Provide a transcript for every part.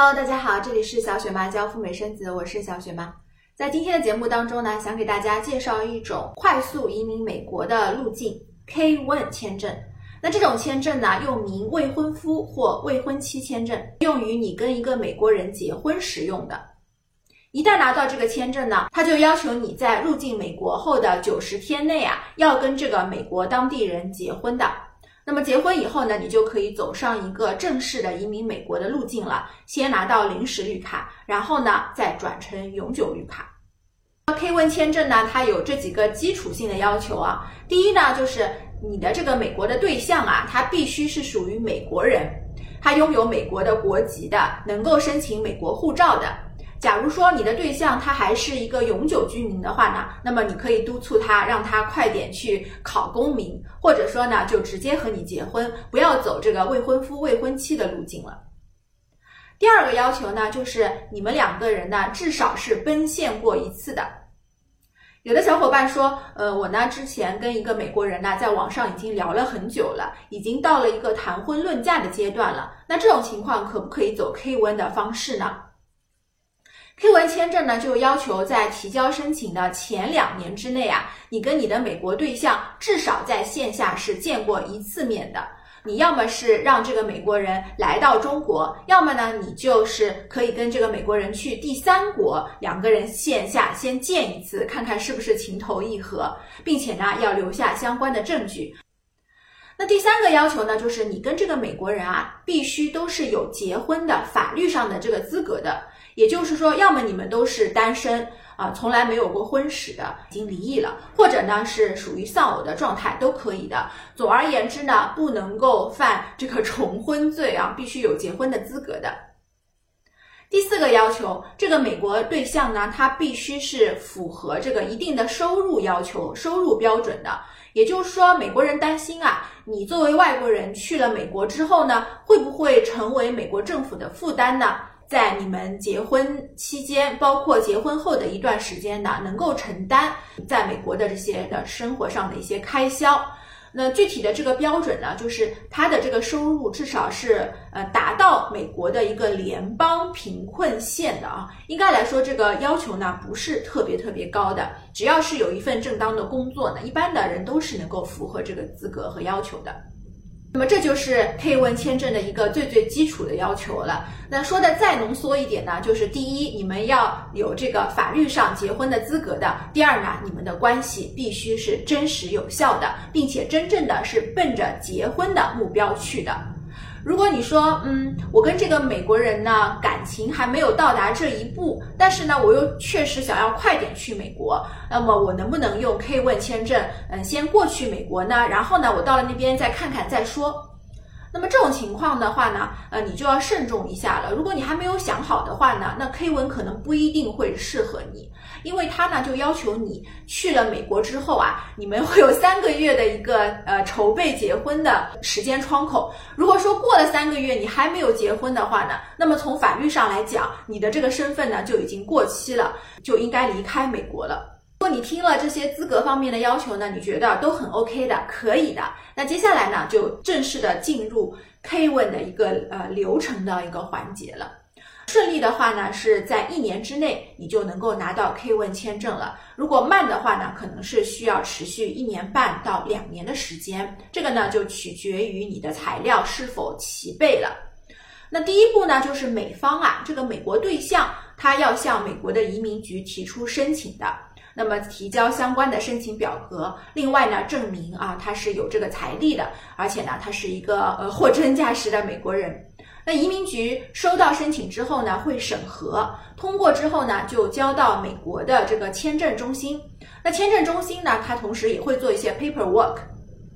Hello，大家好，这里是小雪妈教赴美生子，我是小雪妈。在今天的节目当中呢，想给大家介绍一种快速移民美国的路径 ——K-1 签证。那这种签证呢，又名未婚夫或未婚妻签证，用于你跟一个美国人结婚使用的。一旦拿到这个签证呢，他就要求你在入境美国后的九十天内啊，要跟这个美国当地人结婚的。那么结婚以后呢，你就可以走上一个正式的移民美国的路径了。先拿到临时绿卡，然后呢再转成永久绿卡。K1 签证呢，它有这几个基础性的要求啊。第一呢，就是你的这个美国的对象啊，他必须是属于美国人，他拥有美国的国籍的，能够申请美国护照的。假如说你的对象他还是一个永久居民的话呢，那么你可以督促他，让他快点去考公民，或者说呢就直接和你结婚，不要走这个未婚夫未婚妻的路径了。第二个要求呢，就是你们两个人呢至少是奔现过一次的。有的小伙伴说，呃，我呢之前跟一个美国人呢在网上已经聊了很久了，已经到了一个谈婚论嫁的阶段了。那这种情况可不可以走 K1 的方式呢？K1 签证呢，就要求在提交申请的前两年之内啊，你跟你的美国对象至少在线下是见过一次面的。你要么是让这个美国人来到中国，要么呢，你就是可以跟这个美国人去第三国，两个人线下先见一次，看看是不是情投意合，并且呢，要留下相关的证据。那第三个要求呢，就是你跟这个美国人啊，必须都是有结婚的法律上的这个资格的。也就是说，要么你们都是单身啊，从来没有过婚史的，已经离异了，或者呢是属于丧偶的状态，都可以的。总而言之呢，不能够犯这个 重婚罪啊，必须有结婚的资格的。第四个要求，这个美国对象呢，他必须是符合这个一定的收入要求、收入标准的。也就是说，美国人担心啊，你作为外国人去了美国之后呢，会不会成为美国政府的负担呢？在你们结婚期间，包括结婚后的一段时间呢，能够承担在美国的这些的生活上的一些开销。那具体的这个标准呢，就是他的这个收入至少是呃达到美国的一个联邦贫困线的啊。应该来说，这个要求呢不是特别特别高的，只要是有一份正当的工作呢，一般的人都是能够符合这个资格和要求的。那么这就是配问签证的一个最最基础的要求了。那说的再浓缩一点呢，就是第一，你们要有这个法律上结婚的资格的；第二呢，你们的关系必须是真实有效的，并且真正的是奔着结婚的目标去的。如果你说，嗯，我跟这个美国人呢感情还没有到达这一步，但是呢，我又确实想要快点去美国，那么我能不能用 K 问签证，嗯，先过去美国呢？然后呢，我到了那边再看看再说。那么这种情况的话呢，呃，你就要慎重一下了。如果你还没有想好的话呢，那 K 文可能不一定会适合你，因为他呢就要求你去了美国之后啊，你们会有三个月的一个呃筹备结婚的时间窗口。如果说过了三个月你还没有结婚的话呢，那么从法律上来讲，你的这个身份呢就已经过期了，就应该离开美国了。你听了这些资格方面的要求呢，你觉得都很 OK 的，可以的。那接下来呢，就正式的进入 K 问的一个呃流程的一个环节了。顺利的话呢，是在一年之内你就能够拿到 K 问签证了。如果慢的话呢，可能是需要持续一年半到两年的时间。这个呢，就取决于你的材料是否齐备了。那第一步呢，就是美方啊，这个美国对象他要向美国的移民局提出申请的。那么提交相关的申请表格，另外呢，证明啊他是有这个财力的，而且呢，他是一个呃货真价实的美国人。那移民局收到申请之后呢，会审核，通过之后呢，就交到美国的这个签证中心。那签证中心呢，它同时也会做一些 paperwork，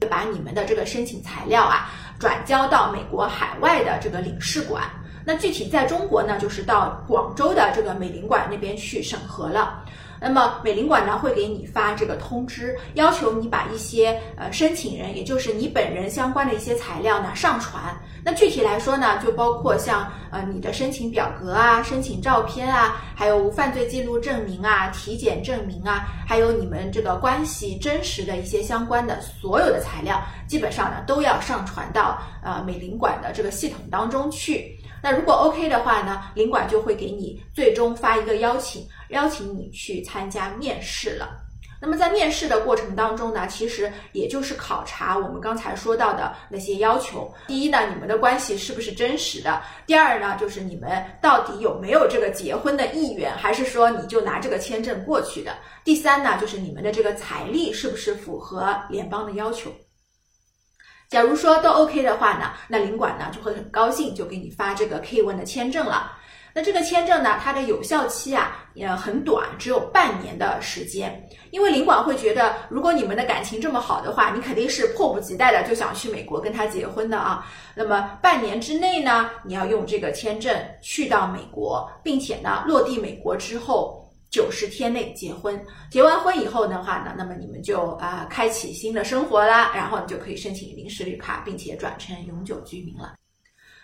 把你们的这个申请材料啊转交到美国海外的这个领事馆。那具体在中国呢，就是到广州的这个美领馆那边去审核了。那么美领馆呢会给你发这个通知，要求你把一些呃申请人，也就是你本人相关的一些材料呢上传。那具体来说呢，就包括像呃你的申请表格啊、申请照片啊，还有无犯罪记录证明啊、体检证明啊，还有你们这个关系真实的一些相关的所有的材料，基本上呢都要上传到呃美领馆的这个系统当中去。那如果 OK 的话呢，领馆就会给你最终发一个邀请，邀请你去参加面试了。那么在面试的过程当中呢，其实也就是考察我们刚才说到的那些要求。第一呢，你们的关系是不是真实的？第二呢，就是你们到底有没有这个结婚的意愿，还是说你就拿这个签证过去的？第三呢，就是你们的这个财力是不是符合联邦的要求？假如说都 OK 的话呢，那领馆呢就会很高兴，就给你发这个 K1 的签证了。那这个签证呢，它的有效期啊也很短，只有半年的时间。因为领馆会觉得，如果你们的感情这么好的话，你肯定是迫不及待的就想去美国跟他结婚的啊。那么半年之内呢，你要用这个签证去到美国，并且呢落地美国之后九十天内结婚。结完婚以后的话呢，那么你们就啊开启新的生活啦，然后你就可以申请临时绿卡，并且转成永久居民了。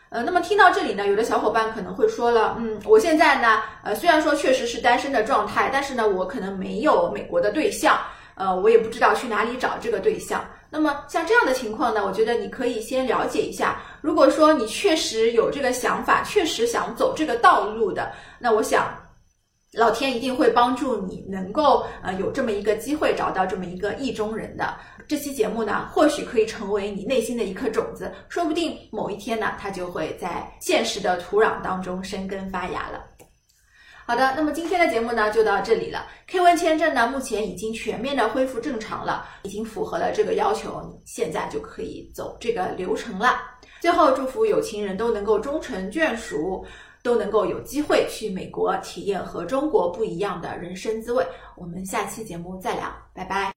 呃，那么听到这里呢，有的小伙伴可能会说了，嗯，我现在呢，呃，虽然说确实是单身的状态，但是呢，我可能没有美国的对象，呃，我也不知道去哪里找这个对象。那么像这样的情况呢，我觉得你可以先了解一下。如果说你确实有这个想法，确实想走这个道路的，那我想。老天一定会帮助你，能够呃有这么一个机会找到这么一个意中人的。这期节目呢，或许可以成为你内心的一颗种子，说不定某一天呢，它就会在现实的土壤当中生根发芽了。好的，那么今天的节目呢就到这里了。K one 签证呢目前已经全面的恢复正常了，已经符合了这个要求，现在就可以走这个流程了。最后祝福有情人都能够终成眷属。都能够有机会去美国体验和中国不一样的人生滋味。我们下期节目再聊，拜拜。